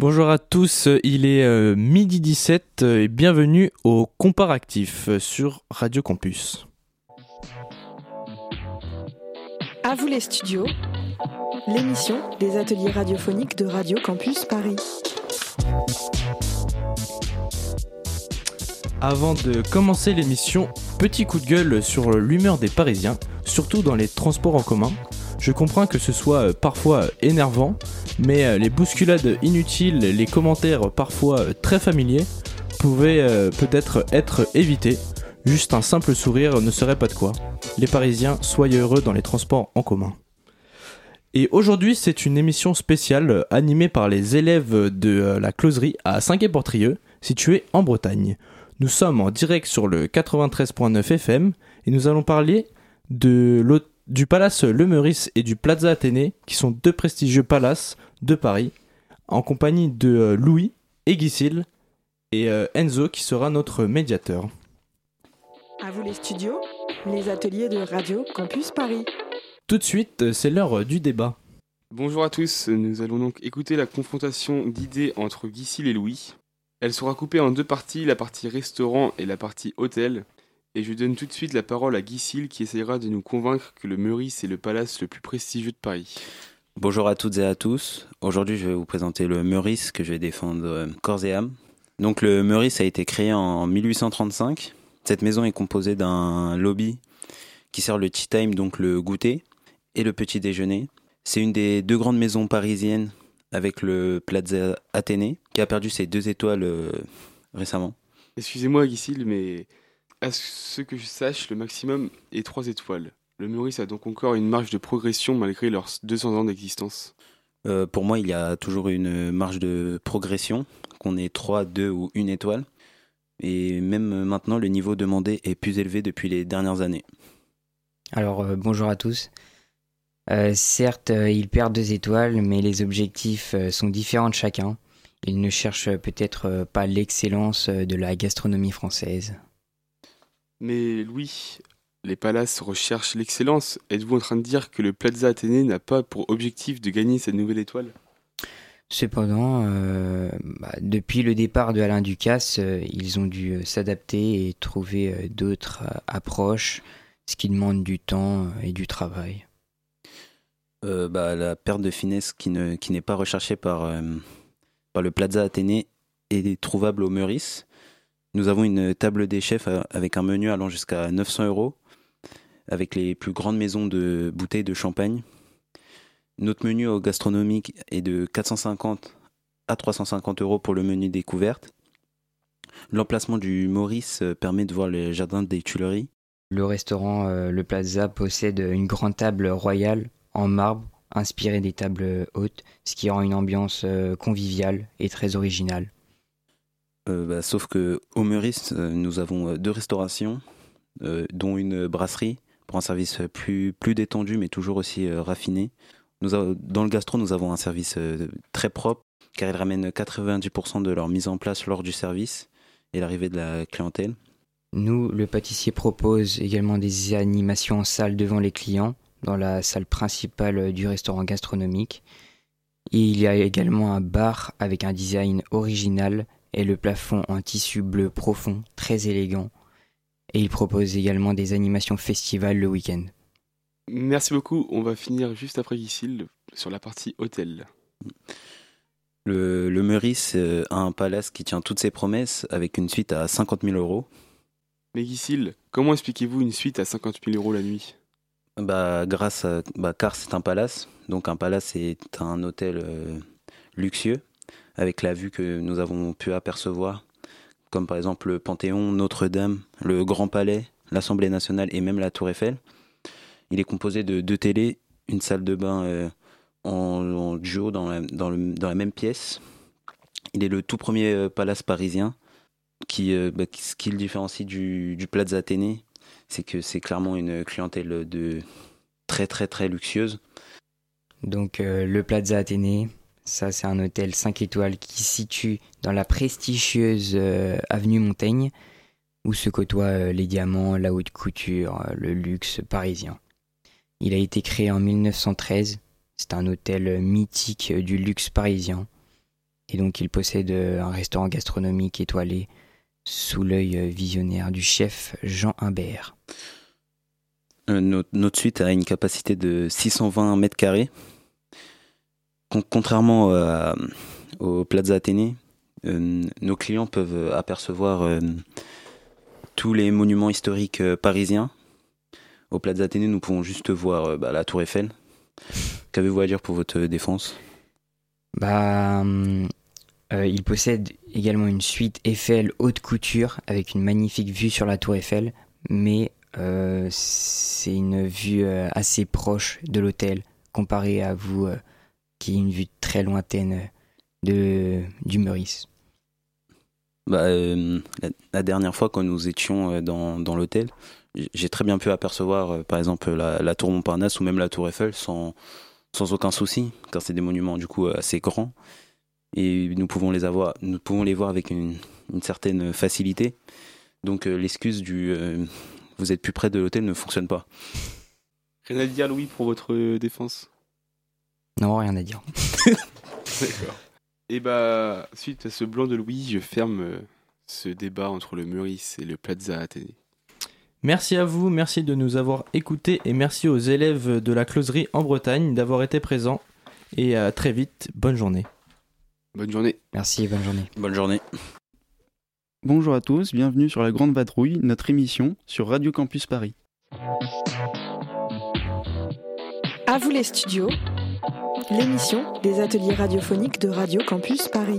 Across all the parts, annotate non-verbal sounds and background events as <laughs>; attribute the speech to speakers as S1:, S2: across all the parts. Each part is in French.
S1: Bonjour à tous, il est euh, midi 17 et bienvenue au Comparatif sur Radio Campus.
S2: À vous les studios, l'émission des ateliers radiophoniques de Radio Campus Paris.
S1: Avant de commencer l'émission, petit coup de gueule sur l'humeur des Parisiens, surtout dans les transports en commun. Je comprends que ce soit euh, parfois énervant, mais euh, les bousculades inutiles, les commentaires parfois euh, très familiers pouvaient peut-être être évités. Juste un simple sourire ne serait pas de quoi. Les Parisiens, soyez heureux dans les transports en commun. Et aujourd'hui, c'est une émission spéciale animée par les élèves de la closerie à Saint-Quay-Portrieux, située en Bretagne. Nous sommes en direct sur le 93.9 FM et nous allons parler de du Palace Le Meurice et du Plaza Athénée, qui sont deux prestigieux palaces de Paris, en compagnie de euh, Louis et Guicil et euh, Enzo qui sera notre médiateur.
S2: À vous les studios, les ateliers de Radio Campus Paris.
S1: Tout de suite, euh, c'est l'heure du débat.
S3: Bonjour à tous, nous allons donc écouter la confrontation d'idées entre Guicil et Louis. Elle sera coupée en deux parties, la partie restaurant et la partie hôtel. Et je donne tout de suite la parole à Guy qui essayera de nous convaincre que le Meurice est le palace le plus prestigieux de Paris.
S4: Bonjour à toutes et à tous. Aujourd'hui, je vais vous présenter le Meurice que je vais défendre euh, corps et âme. Donc, le Meurice a été créé en 1835. Cette maison est composée d'un lobby qui sert le tea time, donc le goûter, et le petit déjeuner. C'est une des deux grandes maisons parisiennes avec le Plaza Athénée, qui a perdu ses deux étoiles euh, récemment.
S3: Excusez-moi, Guy mais à ce que je sache, le maximum est 3 étoiles. Le Meurice a donc encore une marge de progression malgré leurs 200 ans d'existence.
S4: Euh, pour moi, il y a toujours une marge de progression, qu'on ait 3, 2 ou 1 étoile. Et même maintenant, le niveau demandé est plus élevé depuis les dernières années.
S5: Alors, euh, bonjour à tous. Euh, certes, ils perdent deux étoiles, mais les objectifs sont différents de chacun. Ils ne cherchent peut-être pas l'excellence de la gastronomie française.
S3: Mais Louis, les palaces recherchent l'excellence. Êtes-vous en train de dire que le Plaza Athénée n'a pas pour objectif de gagner cette nouvelle étoile?
S5: Cependant, euh, bah, depuis le départ de Alain Ducasse, euh, ils ont dû euh, s'adapter et trouver d'autres approches, ce qui demande du temps et du travail.
S4: Bah, la perte de finesse qui, n'est pas recherchée par, par le Plaza Athénée est trouvable au Meurice. Nous avons une table des chefs euh, avec un menu allant jusqu'à 900 euros, avec les plus grandes maisons de bouteilles de champagne. Notre menu gastronomique est de 450 à 350 euros pour le menu découverte. L'emplacement du Maurice euh, permet de voir les jardins des Tuileries.
S5: Le restaurant euh, Le Plaza possède une grande table royale en marbre inspirée des tables hautes, ce qui rend une ambiance conviviale et très originale.
S4: Euh, bah, sauf que au Meurice, euh, nous avons euh, deux restaurations, dont une brasserie pour un service plus, détendu mais toujours aussi raffiné. Dans le gastro, nous avons un service très propre car ils ramènent 90% de leur mise en place lors du service et l'arrivée de la clientèle.
S5: Nous, le pâtissier propose également des animations en salle devant les clients, dans la salle principale du restaurant gastronomique. il y a également un bar avec un design original et le plafond en tissu bleu profond, très élégant. Et il propose également des animations festivals le week-end.
S3: Merci beaucoup. On va finir juste après Guicil sur la partie hôtel.
S4: Le, le Meurice euh, a un palace qui tient toutes ses promesses avec une suite à 50 000 euros.
S3: Mais Guicil, comment expliquez-vous une suite à 50 000 euros la nuit?
S4: Bah, grâce à, bah, car c'est un palace. Donc un palace est un hôtel euh, luxueux avec la vue que nous avons pu apercevoir, comme par exemple le Panthéon, Notre-Dame, le Grand Palais, l'Assemblée nationale et même la Tour Eiffel. Il est composé de deux télés, une salle de bain euh, en, duo dans la, dans, la, même pièce. Il est le tout premier euh, palace parisien qui, euh, bah, ce qui le différencie du, du Plaza Athénée, c'est que c'est clairement une clientèle de très très très luxueuse.
S5: Donc le Plaza Athénée, ça, c'est un hôtel 5 étoiles qui se situe dans la prestigieuse euh, avenue Montaigne, où se côtoient euh, les diamants, la haute couture, euh, le luxe parisien. Il a été créé en 1913. C'est un hôtel mythique du luxe parisien. Et donc il possède un restaurant gastronomique étoilé sous l'œil visionnaire du chef Jean Humbert.
S4: notre, suite a une capacité de 620 mètres carrés. Contrairement au Plaza Athénée, nos clients peuvent apercevoir tous les monuments historiques parisiens au Plaza Athénée, nous pouvons juste voir euh, bah, la Tour Eiffel. Qu'avez-vous à dire pour votre défense?
S5: Bah, euh, il possède également une suite Eiffel haute couture avec une magnifique vue sur la Tour Eiffel, mais euh, c'est une vue assez proche de l'hôtel comparé à vous, qui est une vue très lointaine de, du Meurice.
S4: Bah, la, dernière fois, quand nous étions dans, dans l'hôtel, j'ai très bien pu apercevoir, euh, par exemple, la, tour Montparnasse ou même la tour Eiffel sans, sans aucun souci, car c'est des monuments du coup assez grands et nous pouvons les avoir, nous pouvons les voir avec une, une certaine facilité. Donc euh, l'excuse du euh, vous êtes plus près de l'hôtel ne fonctionne pas.
S3: Rien à dire, Louis, pour votre défense
S5: Non, rien à dire.
S3: D'accord. Et bah, suite à ce blanc de Louis, je ferme ce débat entre le Meurice et le Plaza Athénée.
S1: Merci à vous, merci de nous avoir écoutés et merci aux élèves de la closerie en Bretagne d'avoir été présents. Et à très vite, bonne journée.
S3: Bonne journée.
S5: Merci, bonne journée.
S4: Bonne journée.
S6: Bonjour à tous, bienvenue sur La Grande Vadrouille, notre émission sur Radio Campus Paris.
S2: À vous les studios, l'émission des ateliers radiophoniques de Radio Campus Paris.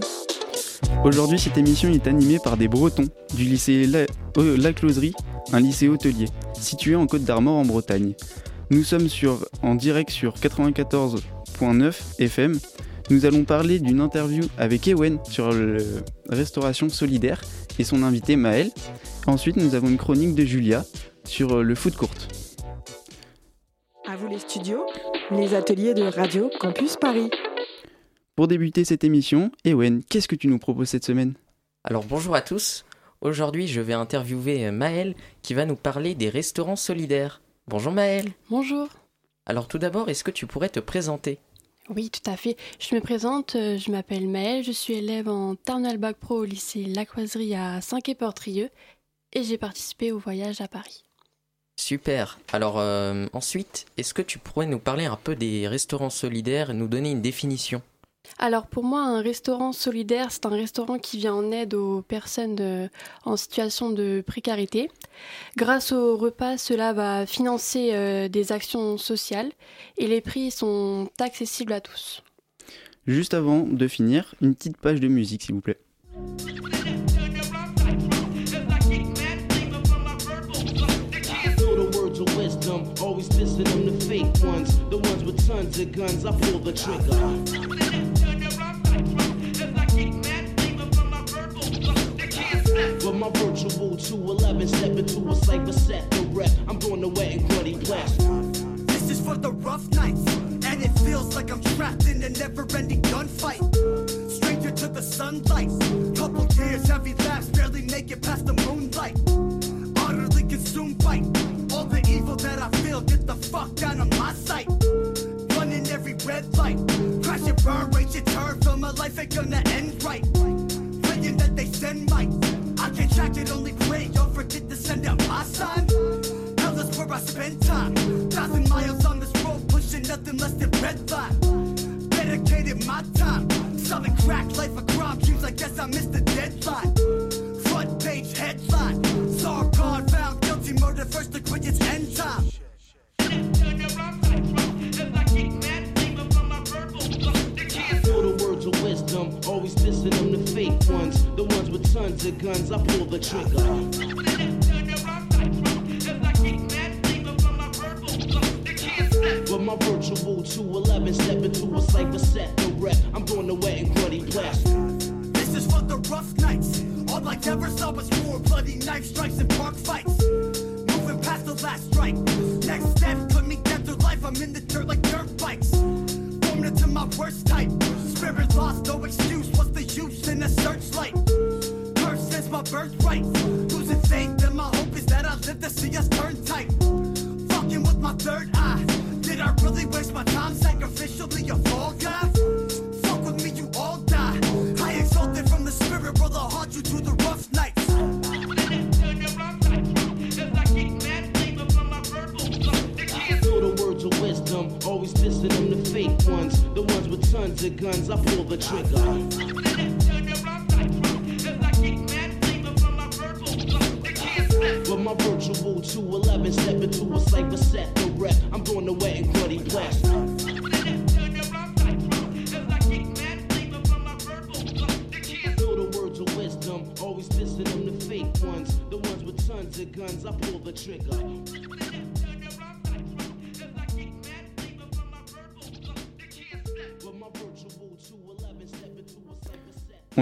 S6: Aujourd'hui, cette émission est animée par des Bretons du lycée La, euh, La Closerie un lycée hôtelier, situé en Côte d'Armor en Bretagne. Nous sommes sur, en direct sur 94.9 FM. Nous allons parler d'une interview avec Ewen sur la restauration solidaire et son invité Maël. Ensuite, nous avons une chronique de Julia sur le foot court.
S2: À vous les studios, les ateliers de Radio Campus Paris.
S6: Pour débuter cette émission, Ewen, qu'est-ce que tu nous proposes cette semaine?
S7: Alors bonjour à tous. Aujourd'hui, je vais interviewer Maëlle qui va nous parler des restaurants solidaires. Bonjour Maëlle.
S8: Bonjour.
S7: Alors tout d'abord, est-ce que tu pourrais te présenter?
S8: Oui, tout à fait. Je me présente, euh, je m'appelle Maëlle, je suis élève en Terminal Bac Pro au lycée Lacoiserie à Saint-Quay-Portrieux et j'ai participé au voyage à Paris.
S7: Super. Alors euh, ensuite, est-ce que tu pourrais nous parler un peu des restaurants solidaires et nous donner une définition?
S8: Alors pour moi, un restaurant solidaire, c'est un restaurant qui vient en aide aux personnes en situation de précarité. Grâce au repas, cela va financer euh, des actions sociales et les prix sont accessibles à tous.
S6: Juste avant de finir, une petite page de musique s'il vous plaît. But my virtual 211 step into a cyber set, the rep. I'm doing the wet and gritty blast. This is for the rough nights, and it feels like I'm trapped in a never ending gunfight. Stranger to the sunlight, couple years, heavy laughs, barely make it past the moonlight. Utterly consumed by all the evil that I feel, get the fuck down on my sight. Running every red light, crash and burn, rage and turn, feel my life ain't gonna end right. Praying that they send my I can't track it, only pray. Don't forget to send out my sign. Hell is where I spend time. Thousand miles on this road, pushing nothing less than red line. Dedicated my time. Selling crack, life a crime. Dreams, I guess I missed the deadline. Murder first degree, it's end time. wisdom, always dissing them the fake ones, the ones with tons of guns. I pull the trigger. With my virtual 211, step into a cyber set, the rep. I'm going to wet and gruddy blast. This is for the rough nights. All I ever saw was more bloody knife strikes and park fights. The last strike. Next step, put me dead through life. I'm in the dirt like dirt bikes. Formed into my worst type. Spirit lost, no excuse. What's the use in a searchlight? Curse is my birthright. Losing faith, and my hope is that I live to see us turn tight. Fucking with my third eye. Did I really waste my time sacrificially a fall guy?
S9: Trigger.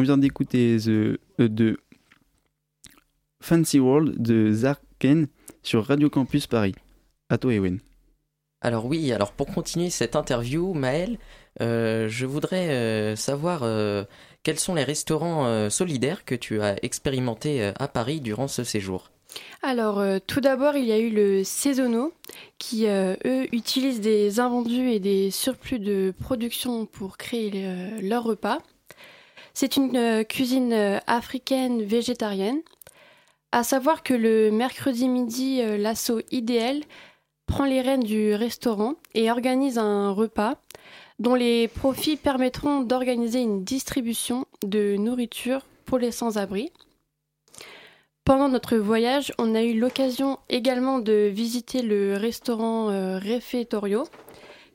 S10: Vient d'écouter The euh, de Fancy World de Zarken sur Radio Campus Paris. À toi, Ewen.
S7: Alors oui, alors pour continuer cette interview, Maël, euh, je voudrais euh, savoir euh, quels sont les restaurants euh, solidaires que tu as expérimentés euh, à Paris durant ce séjour?
S8: Alors, euh, tout d'abord, il y a eu le Saisonneau, qui, euh, eux, utilisent des invendus et des surplus de production pour créer euh, leurs repas. C'est une euh, cuisine euh, africaine végétarienne. À savoir que le mercredi midi, euh, l'assaut idéal prend les rênes du restaurant et organise un repas dont les profits permettront d'organiser une distribution de nourriture pour les sans-abri. Pendant notre voyage, on a eu l'occasion également de visiter le restaurant euh, Refettorio,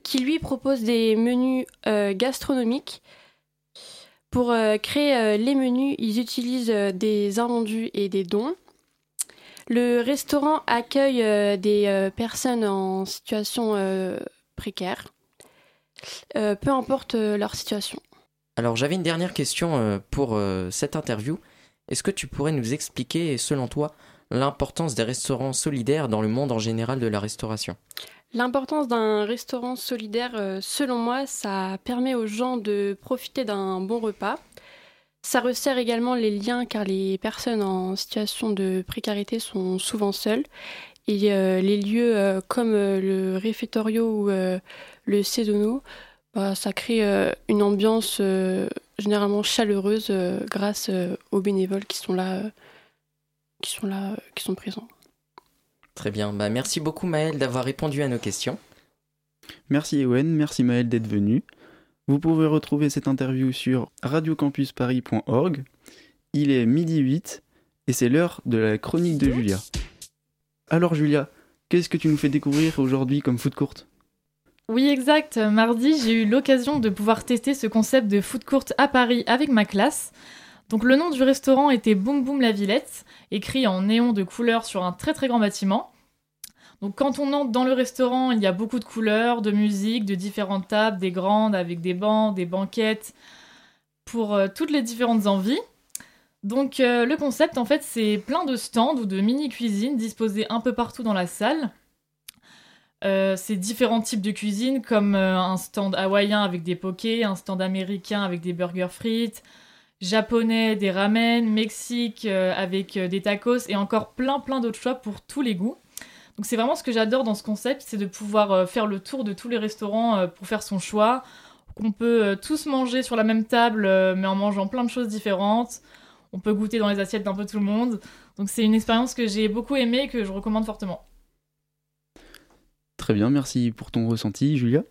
S8: qui lui propose des menus gastronomiques. Pour euh, créer euh, les menus, ils utilisent euh, des invendus et des dons. Le restaurant accueille des personnes en situation précaire, peu importe leur situation.
S7: Alors j'avais une dernière question pour cette interview. Est-ce que tu pourrais nous expliquer, selon toi, l'importance des restaurants solidaires dans le monde en général de la restauration?
S8: L'importance d'un restaurant solidaire, euh, selon moi, ça permet aux gens de profiter d'un bon repas. Ça resserre également les liens car les personnes en situation de précarité sont souvent seules. Et euh, les lieux euh, comme le réfectorio ou le saisonneau, bah, ça crée une ambiance généralement chaleureuse grâce aux bénévoles qui sont là, qui sont là, qui sont présents.
S7: Très bien, bah, merci beaucoup Maël d'avoir répondu à nos questions.
S10: Merci Ewen, merci Maël d'être venu. Vous pouvez retrouver cette interview sur radiocampusparis.org. Il est midi 8 et c'est l'heure de la chronique de Julia. Alors Julia, qu'est-ce que tu nous fais découvrir aujourd'hui comme foot courte
S11: Oui, exact. Mardi, j'ai eu l'occasion de pouvoir tester ce concept de food court à Paris avec ma classe. Donc le nom du restaurant était Boum Boum la Villette, écrit en néon de couleur sur un très très grand bâtiment. Donc quand on entre dans le restaurant, il y a beaucoup de couleurs, de musique, de différentes tables, des grandes avec des bancs, des banquettes, pour euh, toutes les différentes envies. Donc euh, le concept en fait c'est plein de stands ou de mini cuisines disposées un peu partout dans la salle. Euh, c'est différents types de cuisine comme un stand hawaïen avec des pokés, un stand américain avec des burgers frites, japonais, des ramen, Mexique euh, avec euh, des tacos et encore plein plein d'autres choix pour tous les goûts. Donc c'est vraiment ce que j'adore dans ce concept, c'est de pouvoir euh, faire le tour de tous les restaurants pour faire son choix, qu'on peut tous manger sur la même table mais en mangeant plein de choses différentes. On peut goûter dans les assiettes d'un peu tout le monde. Donc c'est une expérience que j'ai beaucoup aimée et que je recommande fortement.
S10: Très bien, merci pour ton ressenti Julia.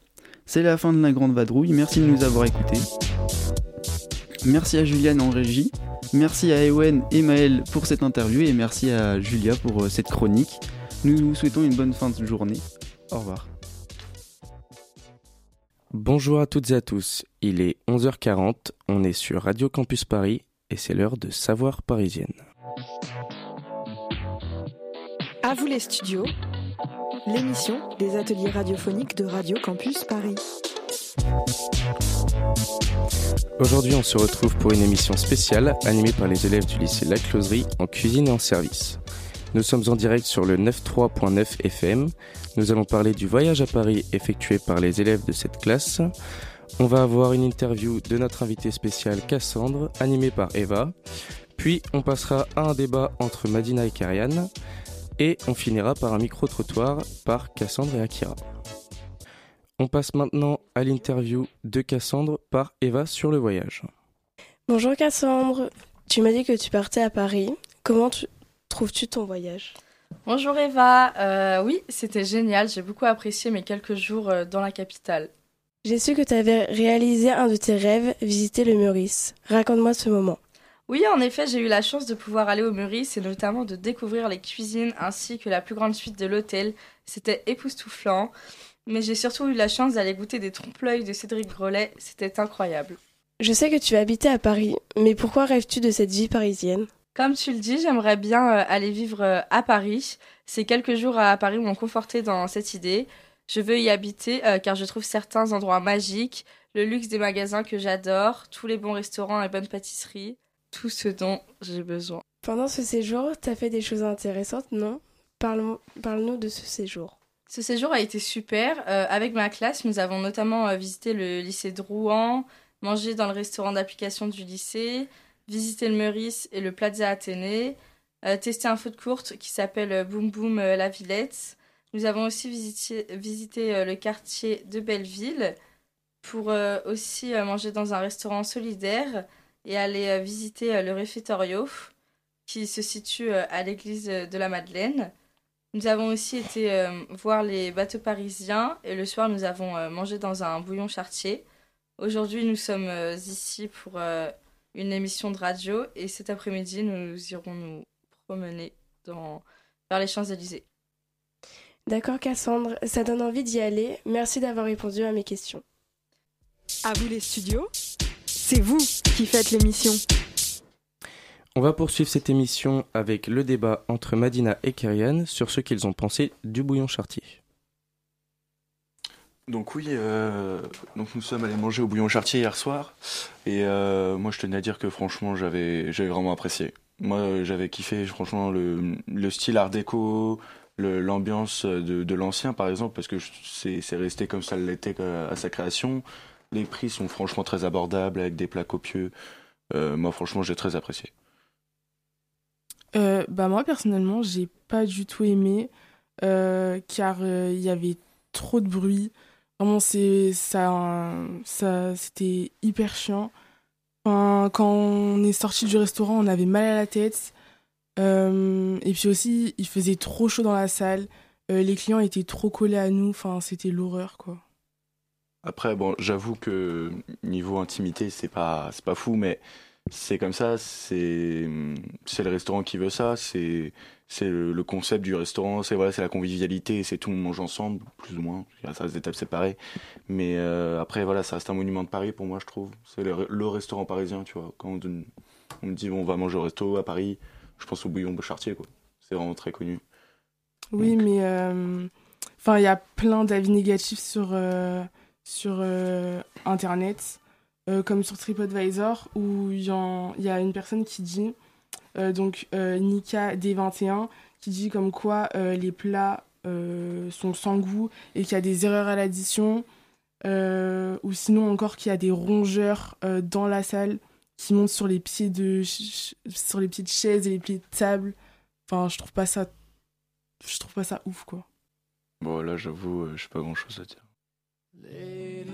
S10: C'est la fin de la grande vadrouille, merci de nous avoir écoutés. Merci à Juliane en régie, merci à Ewen et Maël pour cette interview et merci à Julia pour euh, cette chronique. Nous vous souhaitons une bonne fin de journée. Au revoir.
S12: Bonjour à toutes et à tous, il est 11h40, on est sur Radio Campus Paris et c'est l'heure de Savoir Parisienne.
S2: À vous les studios, l'émission des ateliers radiophoniques de Radio Campus Paris.
S12: Aujourd'hui on se retrouve pour une émission spéciale animée par les élèves du lycée La Closerie en cuisine et en service. Nous sommes en direct sur le 93.9 FM. Nous allons parler du voyage à Paris effectué par les élèves de cette classe. On va avoir une interview de notre invité spécial Cassandre, animée par Eva. Puis on passera à un débat entre Madina et Karian. Et on finira par un micro-trottoir par Cassandre et Akira. On passe maintenant à l'interview de Cassandre par Eva sur le voyage.
S13: Bonjour Cassandre, tu m'as dit que tu partais à Paris. Comment tu- trouves-tu ton voyage?
S14: Bonjour Eva, Euh, oui c'était génial, j'ai beaucoup apprécié mes quelques jours euh, dans la capitale.
S13: J'ai su que tu avais réalisé un de tes rêves, visiter le Meurice. Raconte-moi ce moment.
S14: Oui, en effet, j'ai eu la chance de pouvoir aller au Meurice et notamment de découvrir les cuisines ainsi que la plus grande suite de l'hôtel. C'était époustouflant. Mais j'ai surtout eu la chance d'aller goûter des trompe-l'œil de Cédric Grolet. C'était incroyable.
S13: Je sais que tu habité à Paris, mais pourquoi rêves-tu de cette vie parisienne?
S14: Comme tu le dis, j'aimerais bien euh, aller vivre euh, à Paris. Ces quelques jours à Paris m'ont conforté dans cette idée. Je veux y habiter euh, car je trouve certains endroits magiques, le luxe des magasins que j'adore, tous les bons restaurants et bonnes pâtisseries, tout ce dont j'ai besoin.
S13: Pendant ce séjour, tu as fait des choses intéressantes, non? Parle- Parle-nous de ce séjour.
S14: Ce séjour a été super. Euh, avec ma classe, nous avons notamment euh, visité le lycée de Rouen, mangé dans le restaurant d'application du lycée, visité le Meurice et le Plaza Athénée, euh, testé un food court qui s'appelle Boom Boom La Villette. Nous avons aussi visité, visité le quartier de Belleville pour aussi manger dans un restaurant solidaire et aller visiter le réfectorio qui se situe à l'église de la Madeleine. Nous avons aussi été euh, voir les bateaux parisiens et le soir nous avons euh, mangé dans un bouillon chartier. Aujourd'hui nous sommes euh, ici pour euh, une émission de radio et cet après-midi nous irons nous promener dans, vers les Champs-Élysées.
S13: D'accord Cassandre, ça donne envie d'y aller. Merci d'avoir répondu à mes questions.
S2: À vous les studios, c'est vous qui faites l'émission.
S12: On va poursuivre cette émission avec le débat entre Madina et Kyrian sur ce qu'ils ont pensé du bouillon chartier.
S15: Donc oui, euh, donc nous sommes allés manger au bouillon chartier hier soir et euh, moi je tenais à dire que franchement j'avais j'avais vraiment apprécié. Moi j'avais kiffé franchement le, le style art déco, l'ambiance de, l'ancien par exemple parce que c'est resté comme ça l'était euh, à sa création. Les prix sont franchement très abordables avec des plats copieux. Moi franchement j'ai très apprécié.
S16: Euh, bah moi personnellement j'ai pas du tout aimé euh, car euh, il y avait trop de bruit. Vraiment c'est ça ça c'était hyper chiant. Enfin, quand on est sorti du restaurant on avait mal à la tête. Et puis aussi il faisait trop chaud dans la salle. Les clients étaient trop collés à nous. Enfin c'était l'horreur quoi.
S15: Après, bon, j'avoue que niveau intimité, c'est pas, c'est pas fou, mais c'est comme ça, c'est, c'est le restaurant qui veut ça, c'est, c'est le, le concept du restaurant, c'est voilà, c'est la convivialité, c'est tout le monde mange ensemble, plus ou moins, ça reste des tables séparées, mais euh, après, voilà, ça reste un monument de Paris pour moi, je trouve, c'est le, le restaurant parisien, tu vois, quand on, on me dit bon, on va manger au resto à Paris, je pense au bouillon chartier, quoi, c'est vraiment très connu.
S16: Oui, mais euh, enfin, il y a plein d'avis négatifs sur, euh, sur Internet, euh, comme sur TripAdvisor, où il y, a une personne qui dit, euh, donc euh, Nika D21, qui dit comme quoi euh, les plats euh, sont sans goût et qu'il y a des erreurs à l'addition, euh, ou sinon encore qu'il y a des rongeurs euh, dans la salle qui montent sur les pieds de sur les pieds de chaises et les pieds de table. Enfin, je trouve pas ça je trouve pas ça ouf quoi.
S15: Bon, là, j'avoue, euh, j'ai pas grand chose à dire.
S9: Been,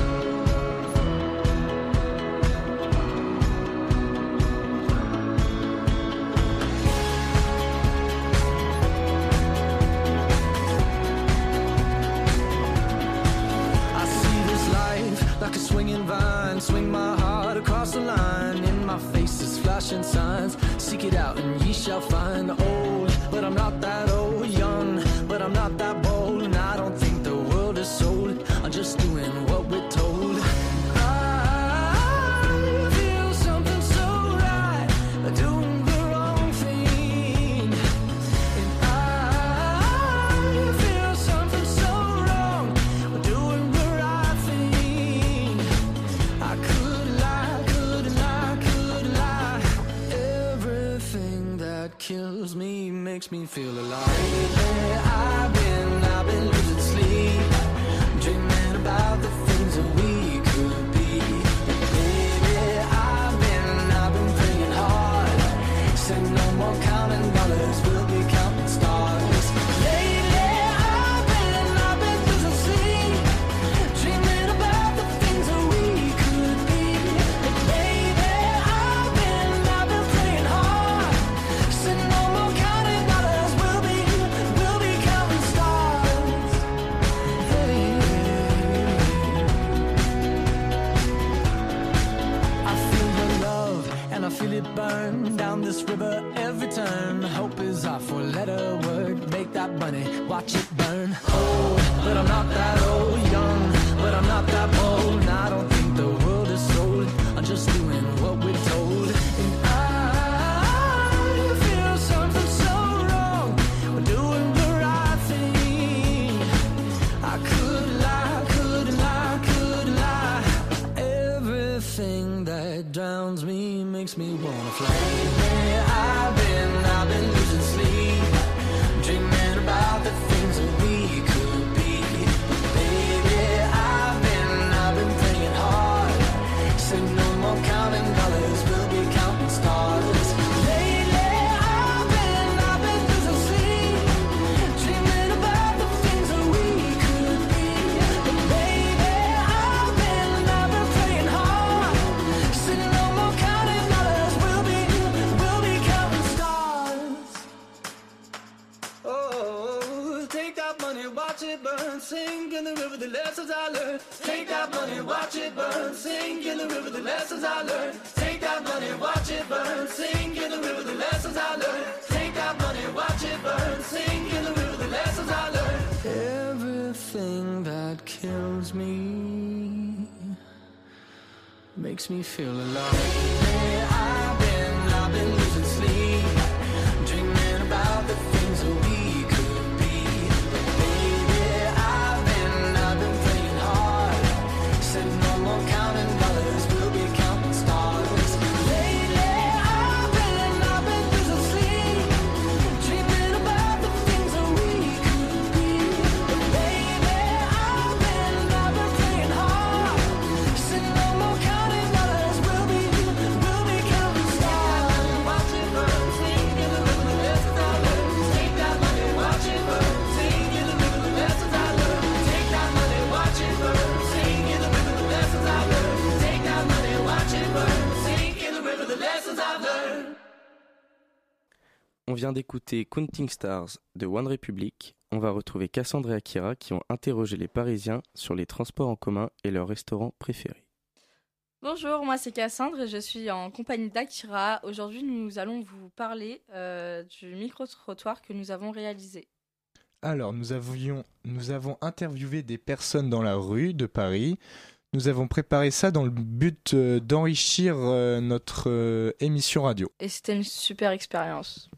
S9: Kills me makes me feel alive. Lately, I've been, I've been losing sleep, dreaming about the this river every turn. Hope is our four letter word. Make that money, watch it burn. Old, but I'm not that sink in the river, the lessons I learned. Take that money, watch it burn, sink in the river, the lessons I learned. Take that money, watch it burn, sink in the river, the lessons I learned. Take that money, watch it burn, sink in the river, the lessons I learned. Everything that kills me makes me feel alive. Lately I've been, I've been losing sleep,
S12: vient d'écouter Counting Stars de One Republic. On va retrouver Cassandre et Akira qui ont interrogé les Parisiens sur les transports en commun et leurs restaurants préférés.
S14: Bonjour, moi c'est Cassandre et je suis en compagnie d'Akira. Aujourd'hui, nous allons vous parler euh, du micro-trottoir que nous avons réalisé.
S17: Alors, nous, avions, nous avons interviewé des personnes dans la rue de Paris. Nous avons préparé ça dans le but euh, d'enrichir euh, notre émission radio.
S14: Et c'était une super expérience.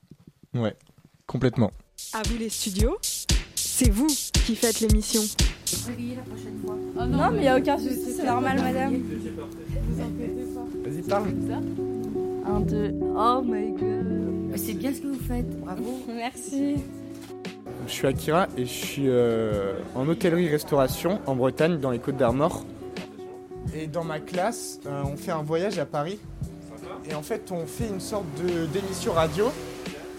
S17: Ouais, complètement.
S2: À vous les studios, c'est vous qui faites l'émission.
S14: Oh non, mais il n'y a aucun souci, c'est normal, madame.
S17: Vas-y, parle.
S14: Un, deux, oh my god.
S18: C'est bien ce que vous faites, bravo. <laughs>
S14: Merci.
S19: Je suis Akira et je suis euh, en hôtellerie-restauration en Bretagne, dans les Côtes d'Armor. Et dans ma classe, euh, on fait un voyage à Paris. Et en fait, on fait une sorte de- d'émission radio.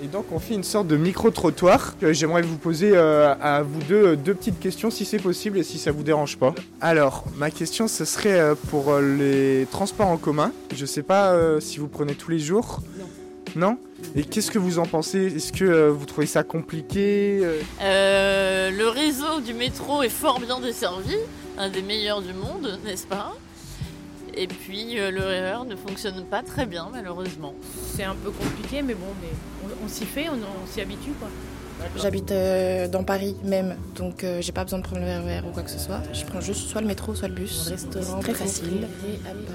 S19: Et donc, on fait une sorte de micro-trottoir. J'aimerais vous poser euh, à vous deux euh, deux petites questions, si c'est possible et si ça vous dérange pas. Alors, ma question, ce serait euh, pour les transports en commun. Je sais pas euh, si vous prenez tous les jours. Non Et qu'est-ce que vous en pensez? Est-ce que vous trouvez ça compliqué
S20: le réseau du métro est fort bien desservi, un des meilleurs du monde, n'est-ce pas? Et puis euh, le RER ne fonctionne pas très bien, malheureusement.
S21: C'est un peu compliqué, mais bon, mais on, on s'y fait, on, on s'y habitue quoi.
S22: J'habite euh, dans Paris même, donc euh, j'ai pas besoin de prendre le RER ou quoi que ce soit. Je prends juste soit le métro, soit le bus.
S21: restaurant
S22: C'est très facile.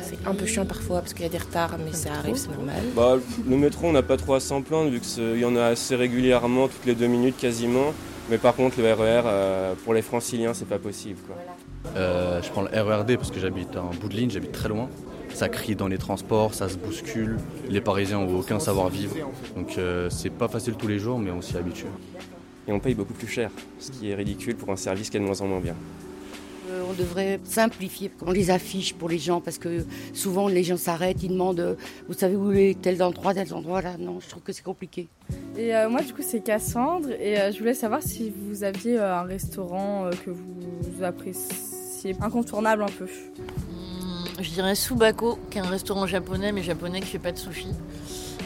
S22: C'est un peu chiant parfois parce qu'il y a des retards, mais ça arrive, c'est normal.
S23: Bah, le métro, on n'a pas trop à s'en plaindre vu qu'il y en a assez régulièrement, toutes les deux minutes quasiment. Mais par contre, le RER, euh, pour les franciliens, c'est pas possible. Quoi.
S24: Euh, je prends le RERD parce que j'habite en bout de ligne, j'habite très loin. Ça crie dans les transports, ça se bouscule. Les Parisiens n'ont aucun savoir-vivre. Donc euh, c'est pas facile tous les jours, mais on s'y habitue.
S23: Et on paye beaucoup plus cher, ce qui est ridicule pour un service qui est de moins en moins bien.
S18: Euh, on devrait simplifier on les affiche pour les gens parce que souvent les gens s'arrêtent, ils demandent euh, vous savez où est tel endroit, tel endroit là. Non, je trouve que c'est compliqué.
S14: Et euh, moi, du coup, c'est Cassandre et euh, je voulais savoir si vous aviez euh, un restaurant euh, que vous appréciez incontournable un peu.
S20: Hmm, Je dirais Subako, qui est un restaurant japonais, mais japonais qui fait pas de sushi.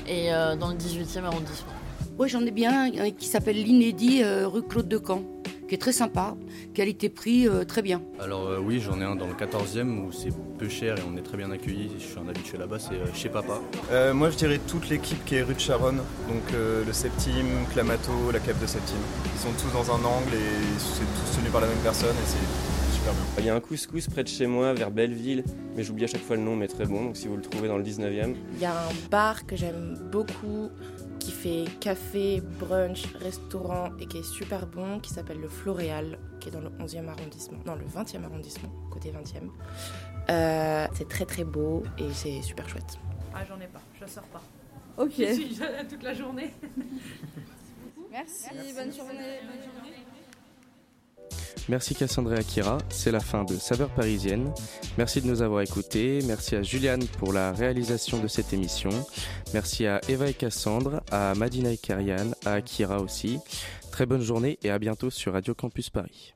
S20: Et euh, dans le 18e arrondissement.
S18: Oui, j'en ai bien un qui s'appelle l'Inédit euh, rue Claude de Camp. qui est très sympa, qualité-prix euh, très bien.
S24: Alors euh, oui, j'en ai un dans le 14e où c'est peu cher et on est très bien accueillis. Je suis un habitué là-bas, c'est euh, chez Papa.
S25: Euh, moi, je dirais toute l'équipe qui est rue de Charonne, donc euh, le Septime, Clamato, la cave de Septime. Ils sont tous dans un angle et c'est tous tenus par la même personne et c'est super bien.
S23: Il y a un couscous près de chez moi, vers Belleville, mais j'oublie à chaque fois le nom, mais très bon. Donc si vous le trouvez dans le 19e.
S22: Il y a un bar que j'aime beaucoup qui fait café, brunch, restaurant et qui est super bon qui s'appelle le Floréal qui est dans le 11e arrondissement, non le 20e arrondissement, côté 20e. Euh, c'est très très beau et c'est super chouette.
S21: Ah, j'en ai pas, je sors pas.
S14: Ok.
S21: Je suis jeune toute la journée.
S14: Merci, bonne journée.
S12: Merci Cassandra et Akira, c'est la fin de Saveur Parisienne. Merci de nous avoir écoutés, merci à Juliane pour la réalisation de cette émission, merci à Eva et Cassandre, à Madina et Karian, à Akira aussi. Très bonne journée et à bientôt sur Radio Campus Paris.